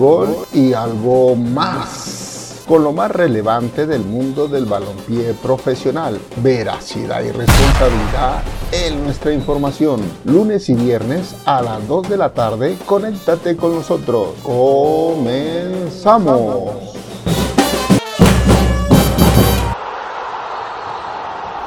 fútbol y algo más con lo más relevante del mundo del balompié profesional, veracidad y responsabilidad en nuestra información. Lunes y viernes a las 2 de la tarde, conéctate con nosotros. Comenzamos.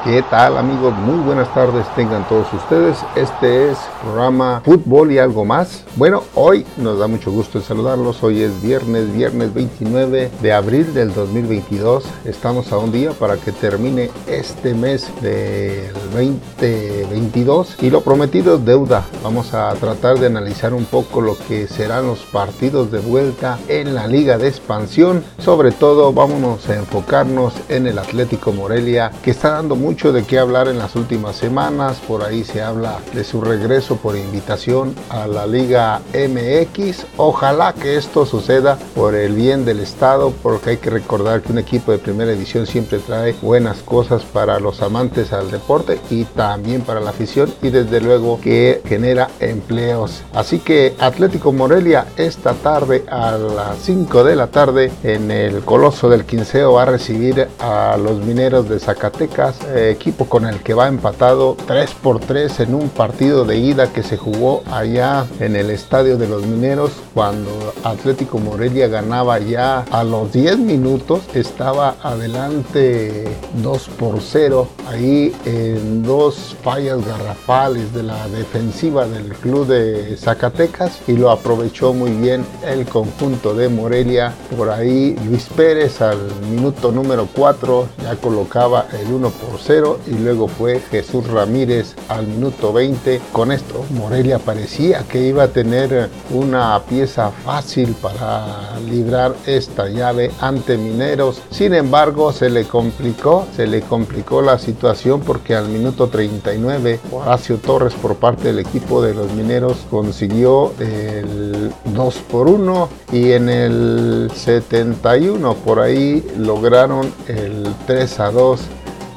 ¿Qué tal amigos? Muy buenas tardes tengan todos ustedes. Este es programa Fútbol y algo más. Bueno, hoy nos da mucho gusto saludarlos. Hoy es viernes, viernes 29 de abril del 2022. Estamos a un día para que termine este mes del 2022 y lo prometido es deuda. Vamos a tratar de analizar un poco lo que serán los partidos de vuelta en la liga de expansión. Sobre todo vámonos a enfocarnos en el Atlético Morelia que está dando mucho mucho de qué hablar en las últimas semanas. Por ahí se habla de su regreso por invitación a la Liga MX. Ojalá que esto suceda por el bien del Estado, porque hay que recordar que un equipo de primera edición siempre trae buenas cosas para los amantes al deporte y también para la afición y desde luego que genera empleos. Así que Atlético Morelia esta tarde a las 5 de la tarde en el Coloso del Quinceo va a recibir a los mineros de Zacatecas. Eh, equipo con el que va empatado 3 por 3 en un partido de ida que se jugó allá en el Estadio de los Mineros cuando Atlético Morelia ganaba ya a los 10 minutos, estaba adelante 2 por 0 ahí en dos fallas garrafales de la defensiva del club de Zacatecas y lo aprovechó muy bien el conjunto de Morelia. Por ahí Luis Pérez al minuto número 4 ya colocaba el 1 por 0 y luego fue Jesús Ramírez al minuto 20. Con esto Morelia parecía que iba a tener una pieza fácil para librar esta llave ante Mineros. Sin embargo, se le complicó, se le complicó la situación porque al minuto 39 Horacio Torres por parte del equipo de los Mineros consiguió el 2 por 1 y en el 71 por ahí lograron el 3 a 2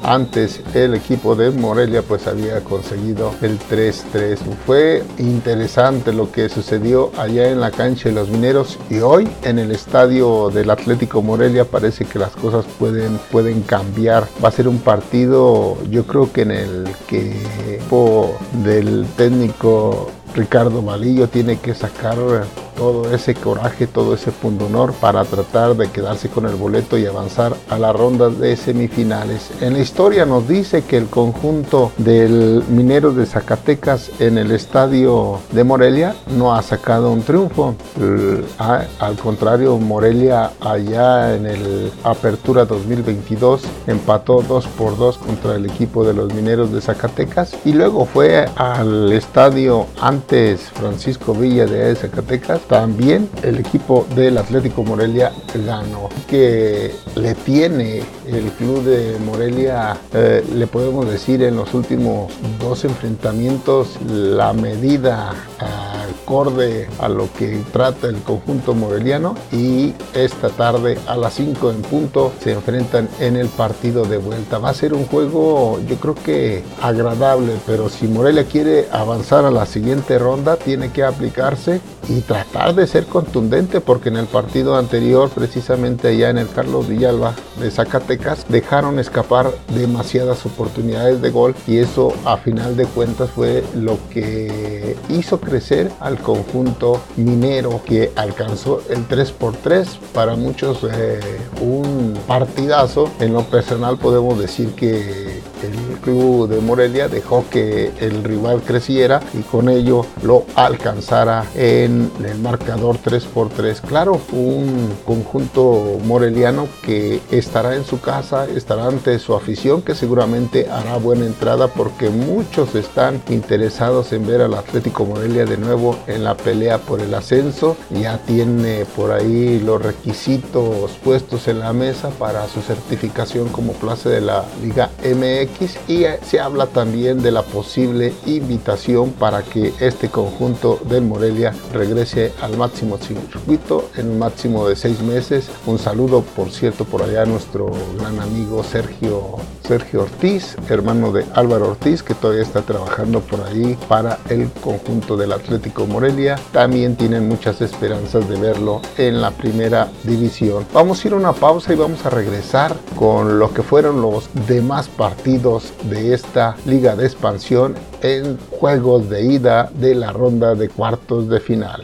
antes el equipo de Morelia pues había conseguido el 3-3. Fue interesante lo que sucedió allá en la cancha de los mineros y hoy en el estadio del Atlético Morelia parece que las cosas pueden, pueden cambiar. Va a ser un partido yo creo que en el que el del técnico Ricardo Malillo tiene que sacar todo ese coraje, todo ese pundonor para tratar de quedarse con el boleto y avanzar a la ronda de semifinales. En la historia nos dice que el conjunto del Minero de Zacatecas en el estadio de Morelia no ha sacado un triunfo. Al contrario, Morelia allá en el Apertura 2022 empató 2 por 2 contra el equipo de los Mineros de Zacatecas y luego fue al estadio antes Francisco Villa de Zacatecas también el equipo del Atlético Morelia ganó. Que le tiene el club de Morelia, eh, le podemos decir en los últimos dos enfrentamientos, la medida acorde a lo que trata el conjunto moreliano y esta tarde a las 5 en punto se enfrentan en el partido de vuelta. Va a ser un juego yo creo que agradable, pero si Morelia quiere avanzar a la siguiente ronda tiene que aplicarse y tratar de ser contundente porque en el partido anterior, precisamente allá en el Carlos Villalba de Zacatecas, dejaron escapar demasiadas oportunidades de gol y eso a final de cuentas fue lo que hizo crecer al conjunto minero que alcanzó el 3 por 3 para muchos eh, un partidazo. En lo personal podemos decir que el club de Morelia dejó que el rival creciera y con ello lo alcanzara en el marcador 3 por 3 Claro, un conjunto moreliano que estará en su casa, estará ante su afición que seguramente hará buena entrada porque muchos están interesados en ver al Atlético Morelia de nuevo en la pelea por el ascenso. Ya tiene por ahí los requisitos puestos en la mesa para su certificación como clase de la Liga MX Y se habla también de la posible invitación para que este conjunto del Morelia regrese al máximo circuito en un máximo de seis meses. Un saludo, por cierto, por allá a nuestro gran amigo Sergio, Sergio Ortiz, hermano de Álvaro Ortiz, que todavía está trabajando por ahí para el conjunto del Atlético Morelia. También tienen muchas esperanzas de verlo en la primera división. Vamos a ir a una pausa y vamos a regresar con lo que fueron los demás partidos de esta liga de expansión en juegos de ida de la ronda de cuartos de final.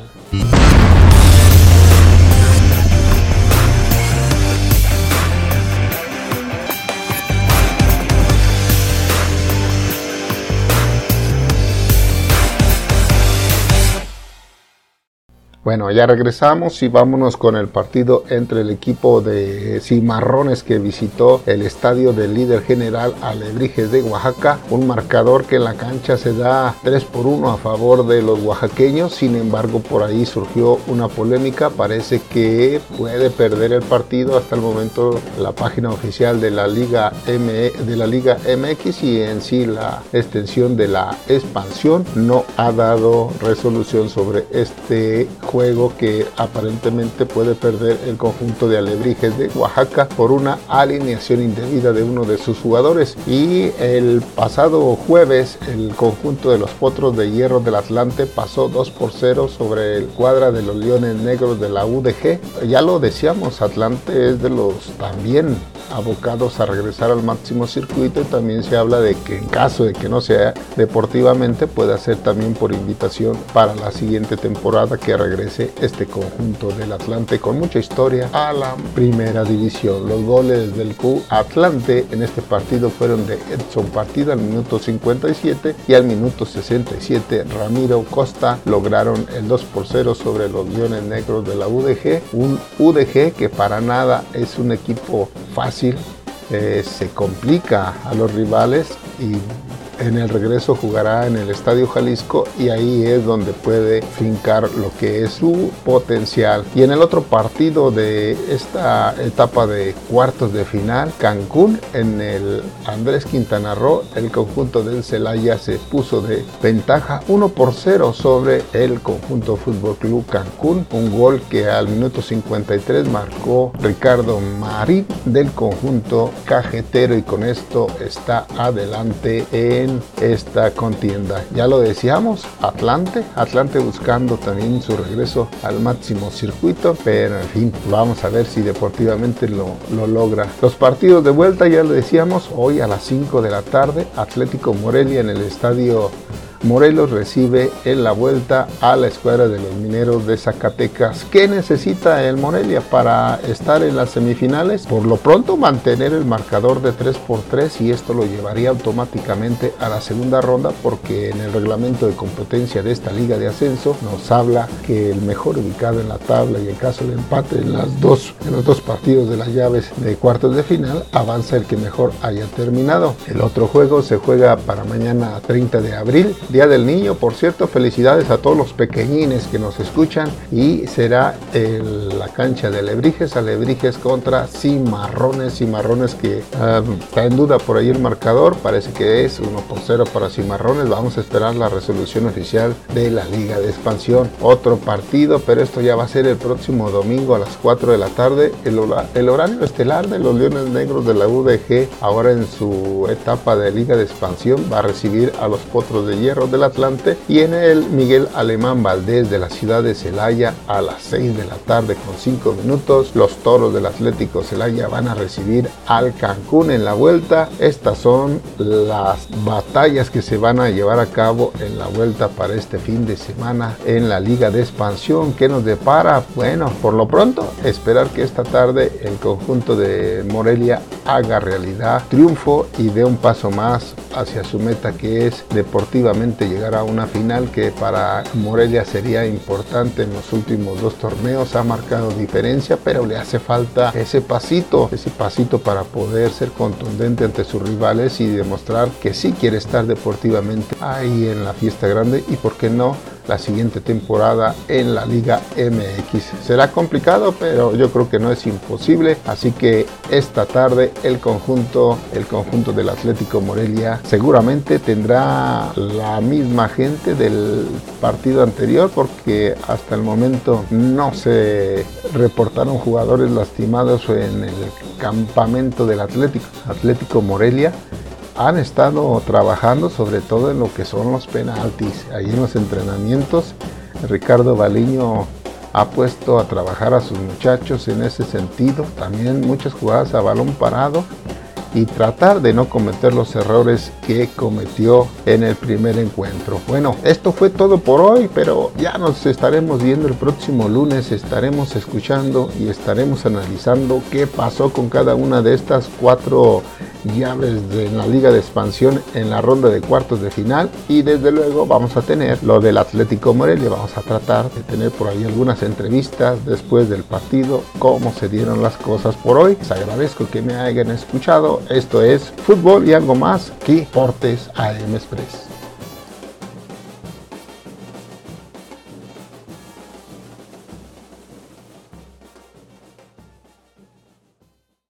Bueno, ya regresamos y vámonos con el partido entre el equipo de Cimarrones que visitó el estadio del líder general Alebrijes de Oaxaca. Un marcador que en la cancha se da 3 por 1 a favor de los oaxaqueños. Sin embargo, por ahí surgió una polémica. Parece que puede perder el partido. Hasta el momento, la página oficial de la Liga, M, de la Liga MX y en sí la extensión de la expansión no ha dado resolución sobre este juego que aparentemente puede perder el conjunto de Alebrijes de Oaxaca por una alineación indebida de uno de sus jugadores. Y el pasado jueves el conjunto de los Potros de Hierro del Atlante pasó 2 por 0 sobre el cuadra de los Leones Negros de la UDG. Ya lo decíamos, Atlante es de los también abocados a regresar al máximo circuito y también se habla de que en caso de que no sea deportivamente puede ser también por invitación para la siguiente temporada que regrese este conjunto del Atlante con mucha historia a la primera división. Los goles del Q Atlante en este partido fueron de Edson Partida al minuto 57 y al minuto 67 Ramiro Costa lograron el 2 por 0 sobre los Leones Negros de la UDG, un UDG que para nada es un equipo fácil, eh, se complica a los rivales y en el regreso jugará en el Estadio Jalisco y ahí es donde puede fincar lo que es su potencial. Y en el otro partido de esta etapa de cuartos de final, Cancún, en el Andrés Quintana Roo, el conjunto del Celaya se puso de ventaja 1 por 0 sobre el conjunto Fútbol Club Cancún. Un gol que al minuto 53 marcó Ricardo Marín del conjunto cajetero y con esto está adelante en esta contienda. Ya lo decíamos, Atlante, Atlante buscando también su regreso al máximo circuito, pero en fin, vamos a ver si deportivamente lo, lo logra. Los partidos de vuelta, ya lo decíamos, hoy a las 5 de la tarde, Atlético Morelia en el estadio Morelos recibe en la vuelta a la escuadra de los mineros de Zacatecas. ¿Qué necesita el Morelia para estar en las semifinales? Por lo pronto mantener el marcador de 3 por 3 y esto lo llevaría automáticamente a la segunda ronda porque en el reglamento de competencia de esta liga de ascenso nos habla que el mejor ubicado en la tabla y en caso de empate en, las dos, en los dos partidos de las llaves de cuartos de final avanza el que mejor haya terminado. El otro juego se juega para mañana 30 de abril Día del Niño, por cierto, felicidades a todos los pequeñines que nos escuchan. Y será en la cancha de Alebrijes, Alebrijes contra Cimarrones, Cimarrones que um, está en duda por ahí el marcador, parece que es 1 por 0 para Cimarrones, vamos a esperar la resolución oficial de la Liga de Expansión. Otro partido, pero esto ya va a ser el próximo domingo a las 4 de la tarde, el, el horario estelar de los Leones Negros de la UDG, ahora en su etapa de Liga de Expansión, va a recibir a los Potros de Hierro del Atlante y en el Miguel Alemán Valdés de la ciudad de Celaya a las 6 de la tarde con 5 minutos. Los toros del Atlético Celaya van a recibir al Cancún en la vuelta. Estas son las batallas que se van a llevar a cabo en la vuelta para este fin de semana en la Liga de Expansión. ¿Qué nos depara? Bueno, por lo pronto, esperar que esta tarde el conjunto de Morelia haga realidad triunfo y dé un paso más hacia su meta que es deportivamente llegar a una final que para Morelia sería importante en los últimos dos torneos. Ha marcado diferencia, pero le hace falta ese pasito, ese pasito para poder ser contundente ante sus rivales y demostrar que sí quiere estar deportivamente ahí en la fiesta grande y por qué no la siguiente temporada en la Liga MX. Será complicado, pero yo creo que no es imposible, así que esta tarde el conjunto, el conjunto del Atlético Morelia seguramente tendrá la misma gente del partido anterior porque hasta el momento no se reportaron jugadores lastimados en el campamento del Atlético, Atlético Morelia han estado trabajando sobre todo en lo que son los penaltis. Ahí en los entrenamientos, Ricardo Baliño ha puesto a trabajar a sus muchachos en ese sentido. También muchas jugadas a balón parado y tratar de no cometer los errores que cometió en el primer encuentro. Bueno, esto fue todo por hoy, pero ya nos estaremos viendo el próximo lunes, estaremos escuchando y estaremos analizando qué pasó con cada una de estas cuatro llaves de la liga de expansión en la ronda de cuartos de final y desde luego vamos a tener lo del Atlético Morelia, vamos a tratar de tener por ahí algunas entrevistas después del partido, cómo se dieron las cosas por hoy. Les agradezco que me hayan escuchado, esto es Fútbol y algo más aquí Portes AM Express.